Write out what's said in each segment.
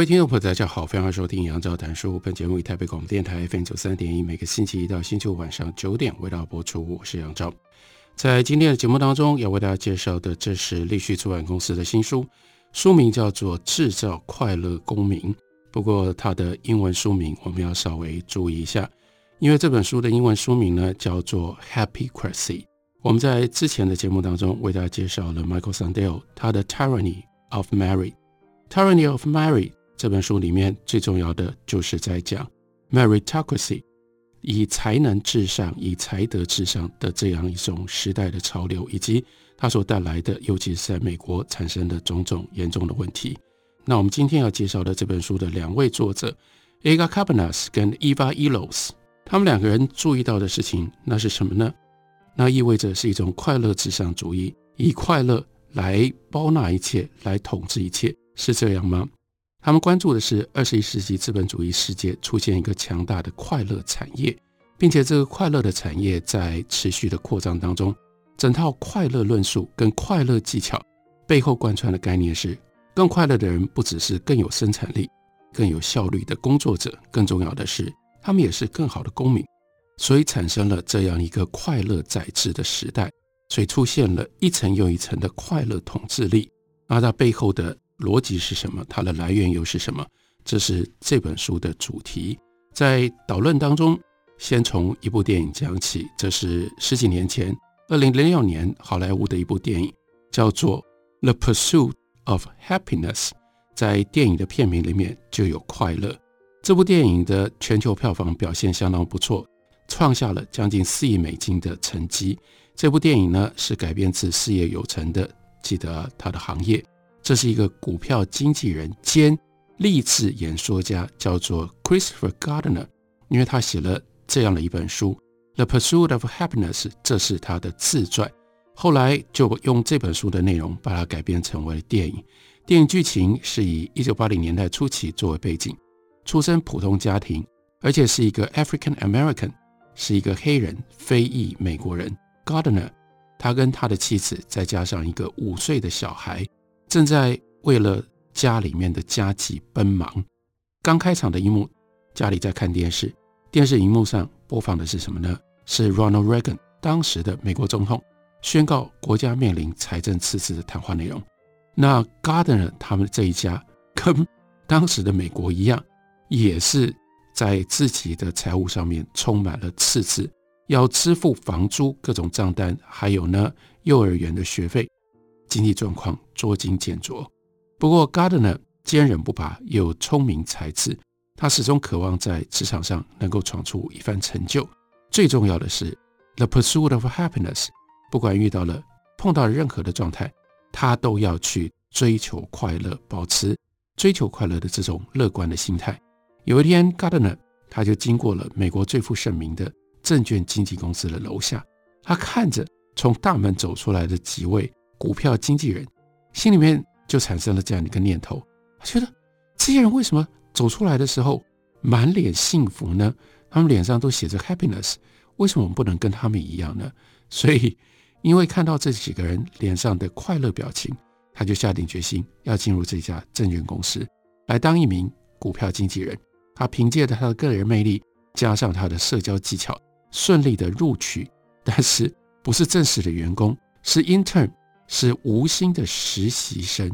各位听众朋友，大家好，欢迎收听杨照谈书。本节目以台北广播电台 FM 九三点一，每个星期一到星期五晚上九点为大家播出。我是杨照。在今天的节目当中，要为大家介绍的，这是立旭出版公司的新书，书名叫做《制造快乐公民》。不过，它的英文书名我们要稍微注意一下，因为这本书的英文书名呢叫做《Happycracy》。我们在之前的节目当中为大家介绍了 Michael Sandel 他的《Tyranny of Marriage》，《Tyranny of Marriage》。这本书里面最重要的就是在讲 meritocracy，以才能至上、以才德至上的这样一种时代的潮流，以及它所带来的，尤其是在美国产生的种种严重的问题。那我们今天要介绍的这本书的两位作者，Edgar Cabanas 跟 Eva Illos，他们两个人注意到的事情，那是什么呢？那意味着是一种快乐至上主义，以快乐来包纳一切，来统治一切，是这样吗？他们关注的是二十一世纪资本主义世界出现一个强大的快乐产业，并且这个快乐的产业在持续的扩张当中。整套快乐论述跟快乐技巧背后贯穿的概念是：更快乐的人不只是更有生产力、更有效率的工作者，更重要的是他们也是更好的公民。所以产生了这样一个快乐宰制的时代，所以出现了一层又一层的快乐统治力。而它背后的。逻辑是什么？它的来源又是什么？这是这本书的主题。在导论当中，先从一部电影讲起。这是十几年前，二零零六年好莱坞的一部电影，叫做《The Pursuit of Happiness》。在电影的片名里面就有快乐。这部电影的全球票房表现相当不错，创下了将近四亿美金的成绩。这部电影呢，是改编自事业有成的，记得他的行业。这是一个股票经纪人兼励志演说家，叫做 Christopher Gardner，因为他写了这样的一本书《The Pursuit of Happiness》，这是他的自传。后来就用这本书的内容把它改编成为电影。电影剧情是以一九八零年代初期作为背景，出身普通家庭，而且是一个 African American，是一个黑人非裔美国人。Gardner，他跟他的妻子再加上一个五岁的小孩。正在为了家里面的家计奔忙。刚开场的一幕，家里在看电视，电视荧幕上播放的是什么呢？是 Ronald Reagan 当时的美国总统宣告国家面临财政赤字的谈话内容。那 Gardner 他们这一家跟当时的美国一样，也是在自己的财务上面充满了赤字，要支付房租、各种账单，还有呢幼儿园的学费。经济状况捉襟见肘，不过 Gardner 坚韧不拔，又聪明才智，他始终渴望在职场上能够闯出一番成就。最重要的是，The Pursuit of Happiness，不管遇到了碰到了任何的状态，他都要去追求快乐，保持追求快乐的这种乐观的心态。有一天，Gardner 他就经过了美国最负盛名的证券经纪公司的楼下，他看着从大门走出来的几位。股票经纪人心里面就产生了这样一个念头，他觉得这些人为什么走出来的时候满脸幸福呢？他们脸上都写着 happiness，为什么我们不能跟他们一样呢？所以，因为看到这几个人脸上的快乐表情，他就下定决心要进入这家证券公司来当一名股票经纪人。他凭借着他的个人魅力，加上他的社交技巧，顺利的录取，但是不是正式的员工，是 intern。是无薪的实习生，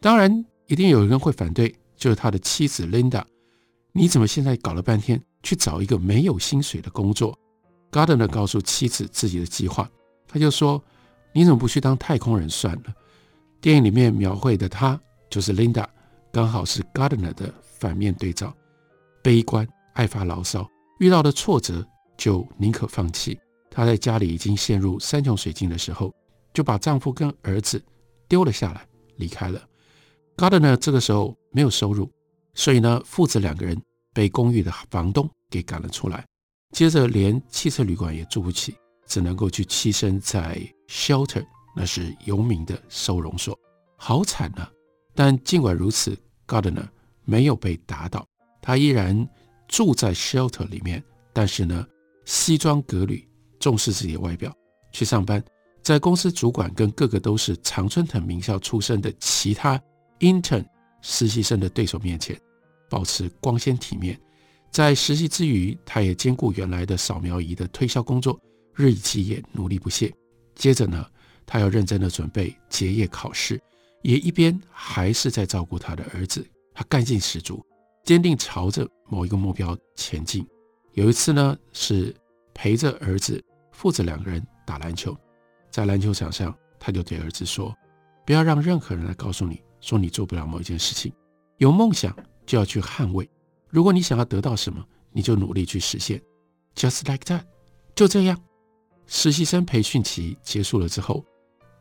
当然一定有人会反对，就是他的妻子 Linda。你怎么现在搞了半天去找一个没有薪水的工作？Gardner 告诉妻子自己的计划，他就说：“你怎么不去当太空人算了？”电影里面描绘的他就是 Linda，刚好是 Gardner 的反面对照，悲观、爱发牢骚，遇到的挫折就宁可放弃。他在家里已经陷入山穷水尽的时候。就把丈夫跟儿子丢了下来，离开了。Gardner 这个时候没有收入，所以呢，父子两个人被公寓的房东给赶了出来，接着连汽车旅馆也住不起，只能够去栖身在 shelter，那是游民的收容所，好惨啊！但尽管如此，Gardner 没有被打倒，他依然住在 shelter 里面，但是呢，西装革履，重视自己的外表，去上班。在公司主管跟个个都是常春藤名校出身的其他 intern 实习生的对手面前，保持光鲜体面。在实习之余，他也兼顾原来的扫描仪的推销工作，日以继夜，努力不懈。接着呢，他要认真的准备结业考试，也一边还是在照顾他的儿子。他干劲十足，坚定朝着某一个目标前进。有一次呢，是陪着儿子父子两个人打篮球。在篮球场上，他就对儿子说：“不要让任何人来告诉你说你做不了某一件事情。有梦想就要去捍卫。如果你想要得到什么，你就努力去实现。Just like that，就这样。实习生培训期结束了之后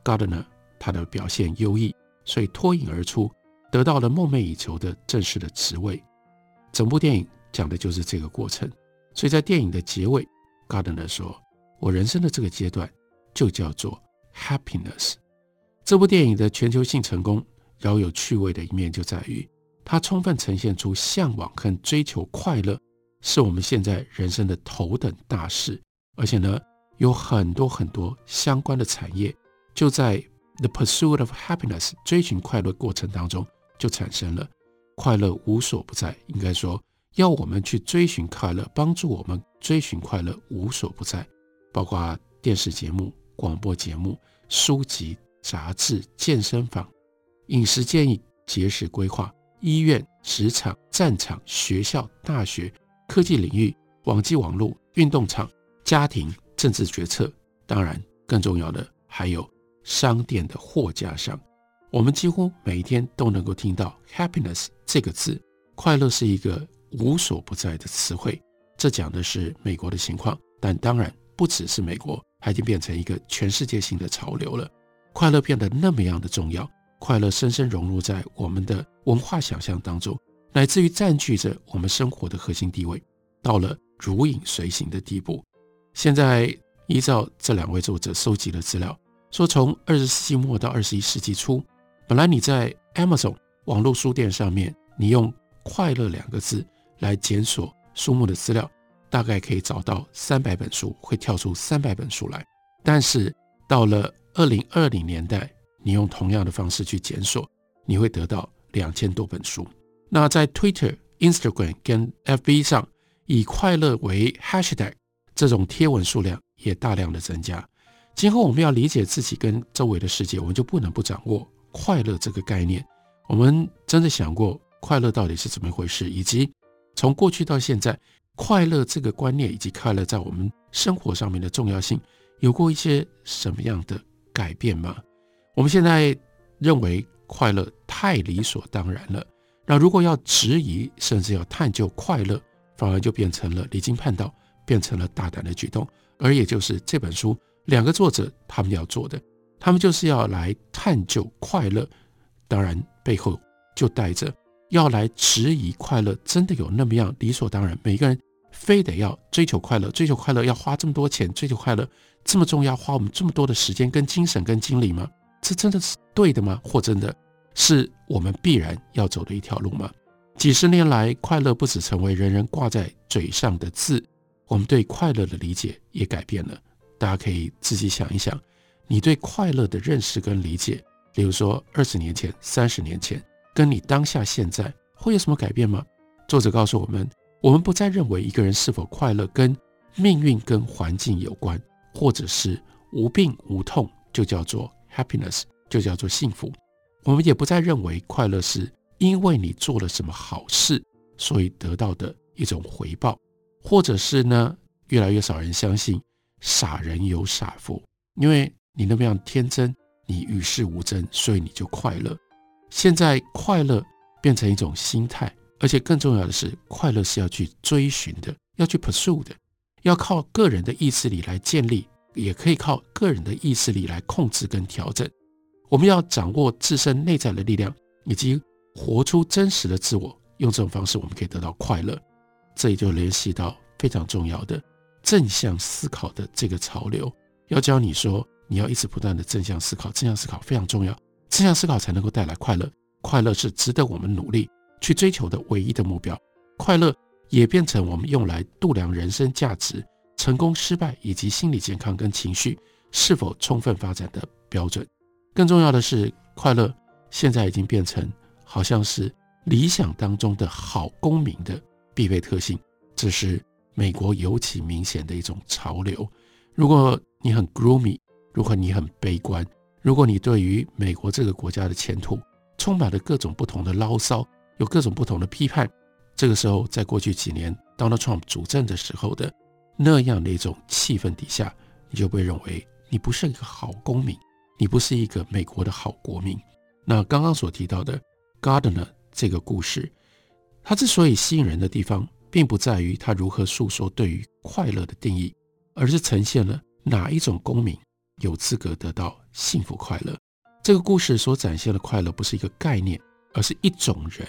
，Gardner 他的表现优异，所以脱颖而出，得到了梦寐以求的正式的职位。整部电影讲的就是这个过程。所以在电影的结尾，Gardner 说：‘我人生的这个阶段。’就叫做 happiness。这部电影的全球性成功，饶有趣味的一面就在于，它充分呈现出向往和追求快乐是我们现在人生的头等大事。而且呢，有很多很多相关的产业，就在 the pursuit of happiness 追寻快乐过程当中就产生了。快乐无所不在，应该说要我们去追寻快乐，帮助我们追寻快乐无所不在，包括电视节目。广播节目、书籍、杂志、健身房、饮食建议、节食规划、医院、职场、战场、学校、大学、科技领域、网际网络、运动场、家庭、政治决策，当然更重要的还有商店的货架上，我们几乎每一天都能够听到 “happiness” 这个字。快乐是一个无所不在的词汇。这讲的是美国的情况，但当然不只是美国。它已经变成一个全世界性的潮流了，快乐变得那么样的重要，快乐深深融入在我们的文化想象当中，乃至于占据着我们生活的核心地位，到了如影随形的地步。现在依照这两位作者收集的资料，说从二十世纪末到二十一世纪初，本来你在 Amazon 网络书店上面，你用“快乐”两个字来检索书目的资料。大概可以找到三百本书，会跳出三百本书来。但是到了二零二零年代，你用同样的方式去检索，你会得到两千多本书。那在 Twitter、Instagram 跟 FB 上，以快乐为 Hashtag 这种贴文数量也大量的增加。今后我们要理解自己跟周围的世界，我们就不能不掌握快乐这个概念。我们真的想过快乐到底是怎么一回事，以及从过去到现在。快乐这个观念以及快乐在我们生活上面的重要性，有过一些什么样的改变吗？我们现在认为快乐太理所当然了。那如果要质疑，甚至要探究快乐，反而就变成了离经叛道，变成了大胆的举动。而也就是这本书两个作者他们要做的，他们就是要来探究快乐，当然背后就带着。要来质疑快乐，真的有那么样理所当然？每个人非得要追求快乐，追求快乐要花这么多钱，追求快乐这么重要，花我们这么多的时间、跟精神、跟精力吗？这真的是对的吗？或真的是我们必然要走的一条路吗？几十年来，快乐不止成为人人挂在嘴上的字，我们对快乐的理解也改变了。大家可以自己想一想，你对快乐的认识跟理解，比如说二十年前、三十年前。跟你当下现在会有什么改变吗？作者告诉我们，我们不再认为一个人是否快乐跟命运跟环境有关，或者是无病无痛就叫做 happiness，就叫做幸福。我们也不再认为快乐是因为你做了什么好事，所以得到的一种回报，或者是呢，越来越少人相信傻人有傻福，因为你那么样天真，你与世无争，所以你就快乐。现在快乐变成一种心态，而且更重要的是，快乐是要去追寻的，要去 pursue 的，要靠个人的意志力来建立，也可以靠个人的意志力来控制跟调整。我们要掌握自身内在的力量，以及活出真实的自我。用这种方式，我们可以得到快乐。这也就联系到非常重要的正向思考的这个潮流。要教你说，你要一直不断的正向思考，正向思考非常重要，正向思考才能够带来快乐。快乐是值得我们努力去追求的唯一的目标。快乐也变成我们用来度量人生价值、成功失败以及心理健康跟情绪是否充分发展的标准。更重要的是，快乐现在已经变成好像是理想当中的好公民的必备特性。这是美国尤其明显的一种潮流。如果你很 gloomy，如果你很悲观，如果你对于美国这个国家的前途充满了各种不同的牢骚，有各种不同的批判，这个时候，在过去几年 Donald Trump 主政的时候的那样的一种气氛底下，你就会认为你不是一个好公民，你不是一个美国的好国民。那刚刚所提到的 Gardner 这个故事，它之所以吸引人的地方，并不在于他如何诉说对于快乐的定义，而是呈现了哪一种公民有资格得到幸福快乐。这个故事所展现的快乐不是一个概念，而是一种人。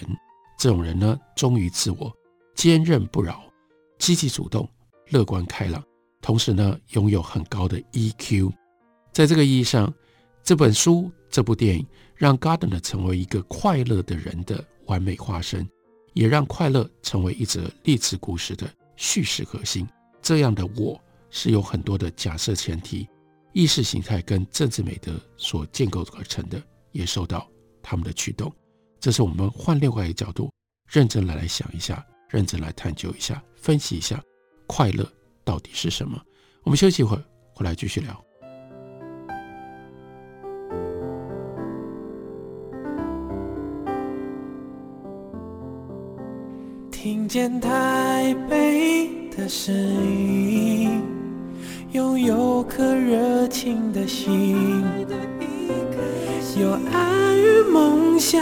这种人呢，忠于自我，坚韧不挠，积极主动，乐观开朗，同时呢，拥有很高的 EQ。在这个意义上，这本书、这部电影让 Gardner 成为一个快乐的人的完美化身，也让快乐成为一则励志故事的叙事核心。这样的我是有很多的假设前提。意识形态跟政治美德所建构而成的，也受到他们的驱动。这是我们换另外一个角度，认真来来想一下，认真来探究一下，分析一下快乐到底是什么。我们休息一会儿，回来继续聊。听见台北的声音。拥有颗热情的心，有爱与梦想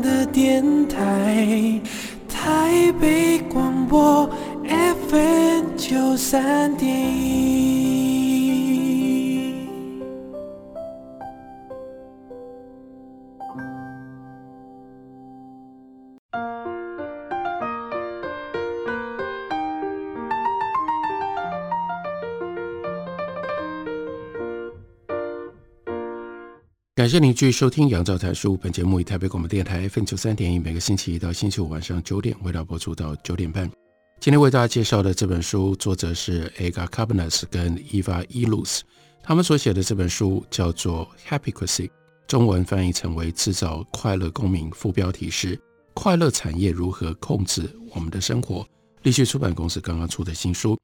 的电台，台北广播 FM 九三点感谢您继续收听《杨照谈书》。本节目以台北广播电台 FM 九三点一，每个星期一到星期五晚上九点为大家播出到九点半。今天为大家介绍的这本书，作者是 Ega Cabanas 跟 Eva Illouz，他们所写的这本书叫做《Happycracy》，中文翻译成为《制造快乐公民》，副标题是《快乐产业如何控制我们的生活》。立讯出版公司刚刚出的新书，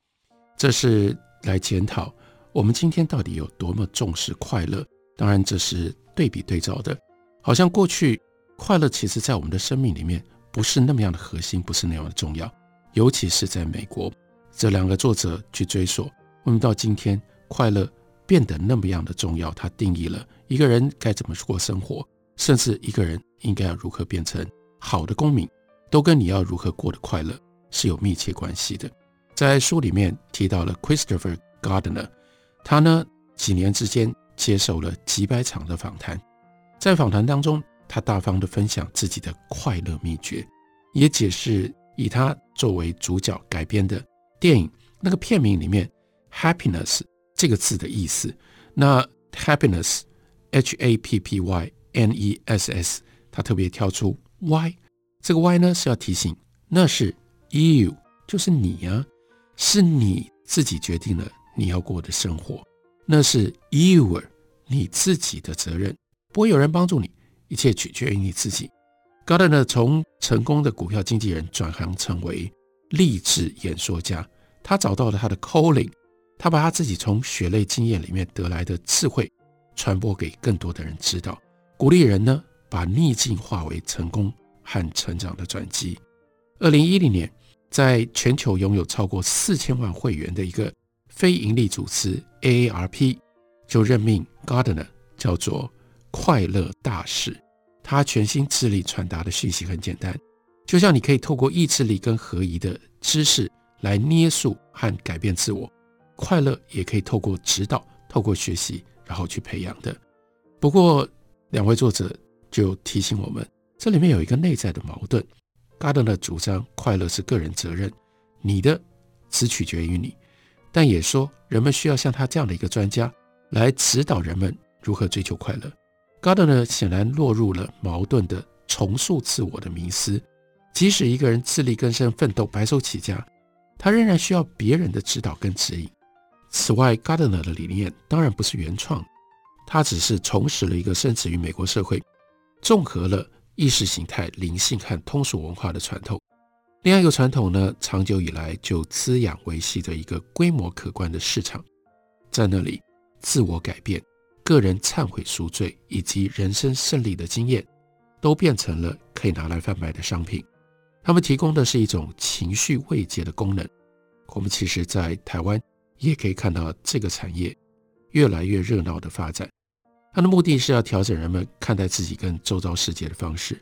这是来检讨我们今天到底有多么重视快乐。当然，这是。对比对照的，好像过去快乐其实在我们的生命里面不是那么样的核心，不是那样的重要。尤其是在美国，这两个作者去追溯，我们到今天快乐变得那么样的重要？它定义了一个人该怎么过生活，甚至一个人应该要如何变成好的公民，都跟你要如何过得快乐是有密切关系的。在书里面提到了 Christopher Gardner，他呢几年之间。接受了几百场的访谈，在访谈当中，他大方地分享自己的快乐秘诀，也解释以他作为主角改编的电影那个片名里面 “happiness” 这个字的意思。那 “happiness”，H A P P Y N E S S，他特别挑出 “y”，这个 “y” 呢是要提醒，那是 “you”，就是你呀、啊，是你自己决定了你要过的生活，那是 “your”。你自己的责任，不会有人帮助你，一切取决于你自己。高德呢，从成功的股票经纪人转行成为励志演说家，他找到了他的 calling，他把他自己从血泪经验里面得来的智慧传播给更多的人知道，鼓励人呢把逆境化为成功和成长的转机。二零一零年，在全球拥有超过四千万会员的一个非营利组织 AARP。就任命 Gardner 叫做快乐大使，他全心致力传达的讯息很简单，就像你可以透过意志力跟合宜的知识来捏塑和改变自我，快乐也可以透过指导、透过学习，然后去培养的。不过两位作者就提醒我们，这里面有一个内在的矛盾。：Gardner 主张快乐是个人责任，你的只取决于你，但也说人们需要像他这样的一个专家来指导人们如何追求快乐。Gardner 显然落入了矛盾的重塑自我的迷思，即使一个人自力更生、奋斗、白手起家，他仍然需要别人的指导跟指引。此外，，Gardner 的理念当然不是原创，他只是重拾了一个深植于美国社会，综合了意识形态、灵性和通俗文化的传统。另外一个传统呢，长久以来就滋养维系着一个规模可观的市场，在那里，自我改变、个人忏悔赎罪以及人生胜利的经验，都变成了可以拿来贩卖的商品。他们提供的是一种情绪慰藉的功能。我们其实，在台湾。也可以看到这个产业越来越热闹的发展，它的目的是要调整人们看待自己跟周遭世界的方式。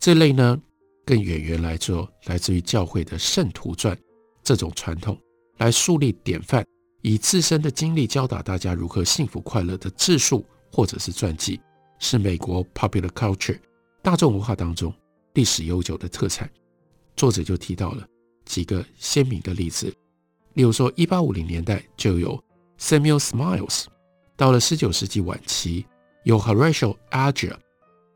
这类呢，更远远来说，来自于教会的圣徒传这种传统，来树立典范，以自身的经历教导大家如何幸福快乐的自述或者是传记，是美国 popular culture 大众文化当中历史悠久的特产。作者就提到了几个鲜明的例子。例如说，一八五零年代就有 Samuel Smiles，到了十九世纪晚期有 Horatio Alger，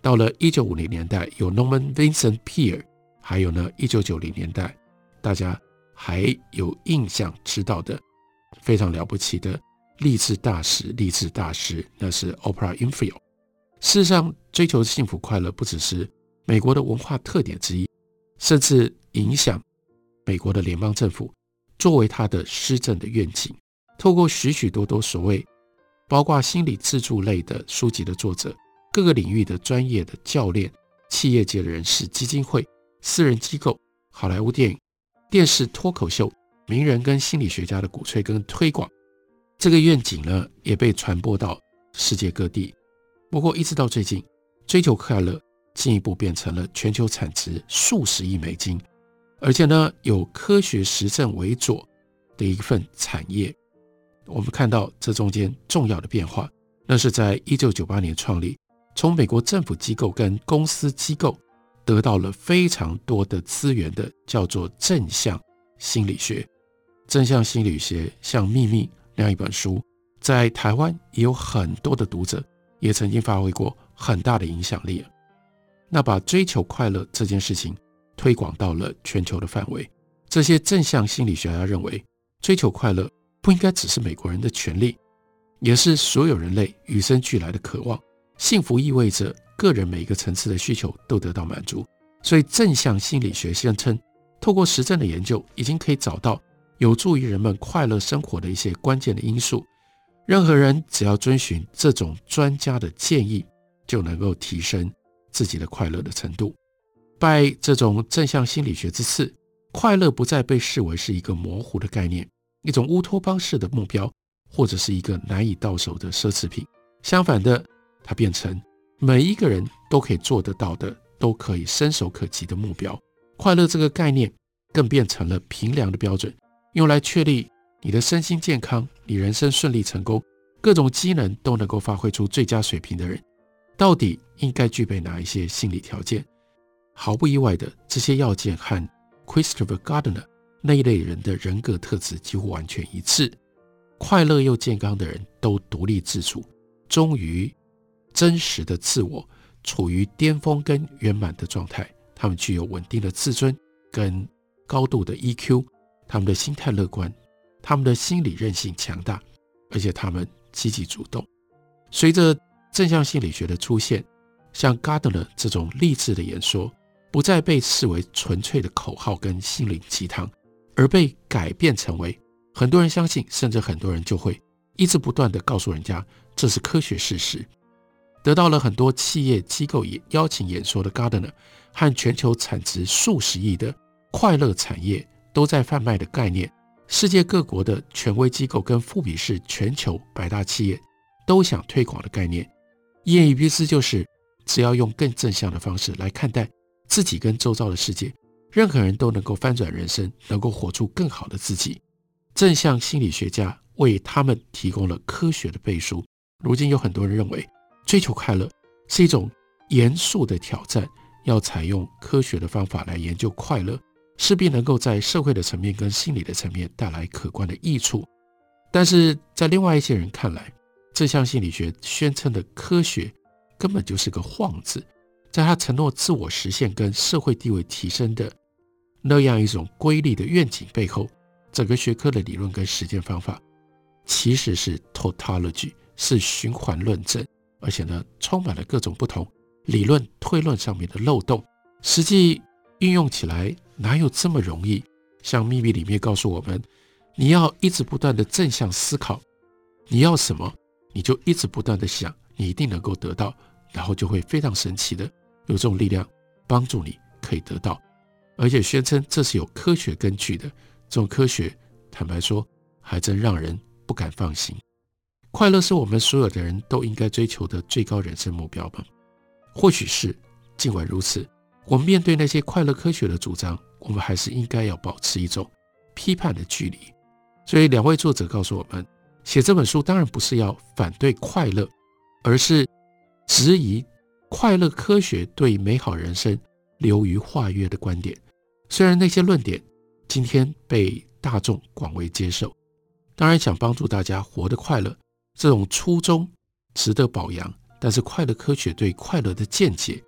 到了一九五零年代有 Norman Vincent Peale，还有呢，一九九零年代大家还有印象知道的非常了不起的励志大师，励志大师那是 Oprah Winfrey。事实上，追求幸福快乐不只是美国的文化特点之一，甚至影响美国的联邦政府。作为他的施政的愿景，透过许许多多所谓包括心理自助类的书籍的作者，各个领域的专业的教练、企业界的人士、基金会、私人机构、好莱坞电影、电视脱口秀、名人跟心理学家的鼓吹跟推广，这个愿景呢也被传播到世界各地。不过一直到最近，追求快乐进一步变成了全球产值数十亿美金。而且呢，有科学实证为佐的一份产业，我们看到这中间重要的变化，那是在一九九八年创立，从美国政府机构跟公司机构得到了非常多的资源的，叫做正向心理学。正向心理学像《秘密》那样一本书，在台湾也有很多的读者，也曾经发挥过很大的影响力。那把追求快乐这件事情。推广到了全球的范围。这些正向心理学家认为，追求快乐不应该只是美国人的权利，也是所有人类与生俱来的渴望。幸福意味着个人每一个层次的需求都得到满足。所以，正向心理学宣称，透过实证的研究，已经可以找到有助于人们快乐生活的一些关键的因素。任何人只要遵循这种专家的建议，就能够提升自己的快乐的程度。拜这种正向心理学之赐，快乐不再被视为是一个模糊的概念，一种乌托邦式的目标，或者是一个难以到手的奢侈品。相反的，它变成每一个人都可以做得到的，都可以伸手可及的目标。快乐这个概念更变成了评量的标准，用来确立你的身心健康、你人生顺利成功、各种机能都能够发挥出最佳水平的人，到底应该具备哪一些心理条件。毫不意外的，这些要件和 Christopher Gardner 那一类人的人格特质几乎完全一致。快乐又健康的人都独立自主，忠于真实的自我，处于巅峰跟圆满的状态。他们具有稳定的自尊跟高度的 EQ，他们的心态乐观，他们的心理韧性强大，而且他们积极主动。随着正向心理学的出现，像 Gardner 这种励志的演说。不再被视为纯粹的口号跟心灵鸡汤，而被改变成为很多人相信，甚至很多人就会一直不断地告诉人家这是科学事实。得到了很多企业机构也邀请演说的 Gardner 和全球产值数十亿的快乐产业都在贩卖的概念，世界各国的权威机构跟富比士全球百大企业都想推广的概念，一言以蔽之就是，只要用更正向的方式来看待。自己跟周遭的世界，任何人都能够翻转人生，能够活出更好的自己。正向心理学家为他们提供了科学的背书。如今有很多人认为，追求快乐是一种严肃的挑战。要采用科学的方法来研究快乐，势必能够在社会的层面跟心理的层面带来可观的益处。但是在另外一些人看来，这项心理学宣称的科学根本就是个幌子。在他承诺自我实现跟社会地位提升的那样一种瑰丽的愿景背后，整个学科的理论跟实践方法其实是 tautology，是循环论证，而且呢，充满了各种不同。理论推论上面的漏洞，实际运用起来哪有这么容易？像秘密里面告诉我们，你要一直不断的正向思考，你要什么，你就一直不断的想，你一定能够得到，然后就会非常神奇的有这种力量帮助你可以得到，而且宣称这是有科学根据的。这种科学，坦白说，还真让人不敢放心。快乐是我们所有的人都应该追求的最高人生目标吗？或许是，尽管如此，我们面对那些快乐科学的主张，我们还是应该要保持一种批判的距离。所以，两位作者告诉我们，写这本书当然不是要反对快乐，而是质疑快乐科学对美好人生流于化约的观点。虽然那些论点今天被大众广为接受，当然想帮助大家活得快乐，这种初衷值得表扬。但是快乐科学对快乐的见解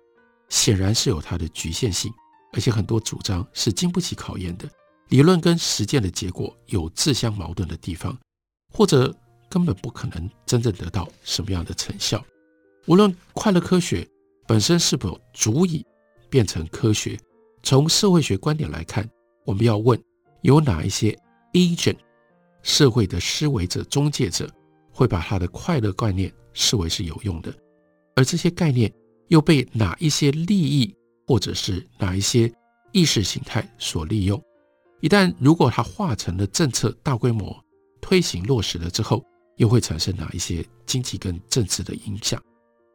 显然是有它的局限性，而且很多主张是经不起考验的，理论跟实践的结果有自相矛盾的地方，或者根本不可能真正得到什么样的成效。无论快乐科学本身是否足以变成科学，从社会学观点来看，我们要问有哪一些 agent 社会的思维者、中介者会把他的快乐概念视为是有用的。而这些概念又被哪一些利益或者是哪一些意识形态所利用？一旦如果它化成了政策，大规模推行落实了之后，又会产生哪一些经济跟政治的影响？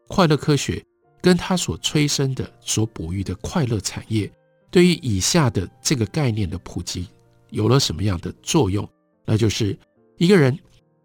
快乐科学跟它所催生的、所哺育的快乐产业，对于以下的这个概念的普及有了什么样的作用？那就是一个人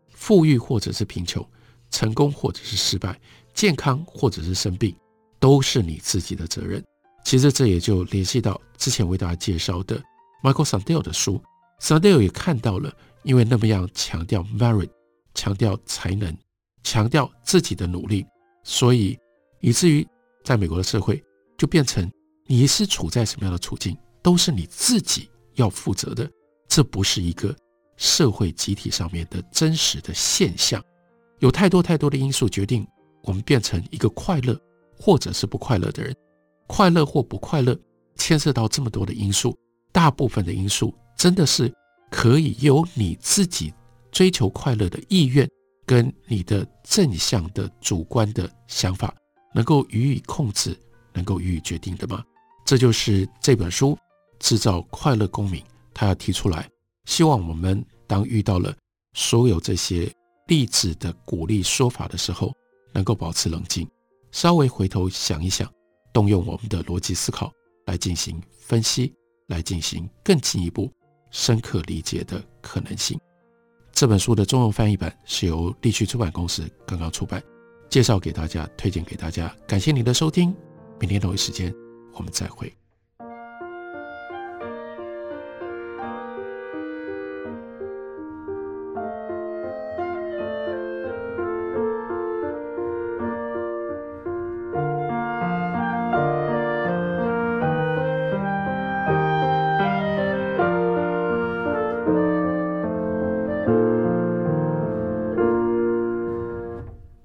富裕或者是贫穷，成功或者是失败。健康或者是生病，都是你自己的责任。其实这也就联系到之前为大家介绍的 Michael Sandel 的书。Sandel 也看到了，因为那么样强调 merit，强调才能，强调自己的努力，所以以至于在美国的社会就变成你是处在什么样的处境，都是你自己要负责的。这不是一个社会集体上面的真实的现象，有太多太多的因素决定。我们变成一个快乐或者是不快乐的人，快乐或不快乐，牵涉到这么多的因素，大部分的因素真的是可以由你自己追求快乐的意愿跟你的正向的主观的想法能够予以控制，能够予以决定的吗？这就是这本书《制造快乐公民》他要提出来，希望我们当遇到了所有这些励志的鼓励说法的时候。能够保持冷静，稍微回头想一想，动用我们的逻辑思考来进行分析，来进行更进一步深刻理解的可能性。这本书的中文翻译版是由立趣出版公司刚刚出版，介绍给大家，推荐给大家。感谢您的收听，明天同一时间我们再会。